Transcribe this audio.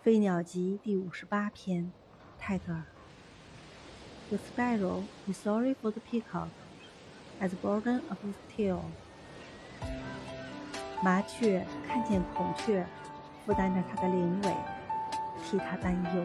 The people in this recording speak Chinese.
《飞鸟集》第五十八篇，泰戈尔。The sparrow is sorry for the peacock, as burden of his tail。麻雀看见孔雀，负担着它的灵尾，替它担忧。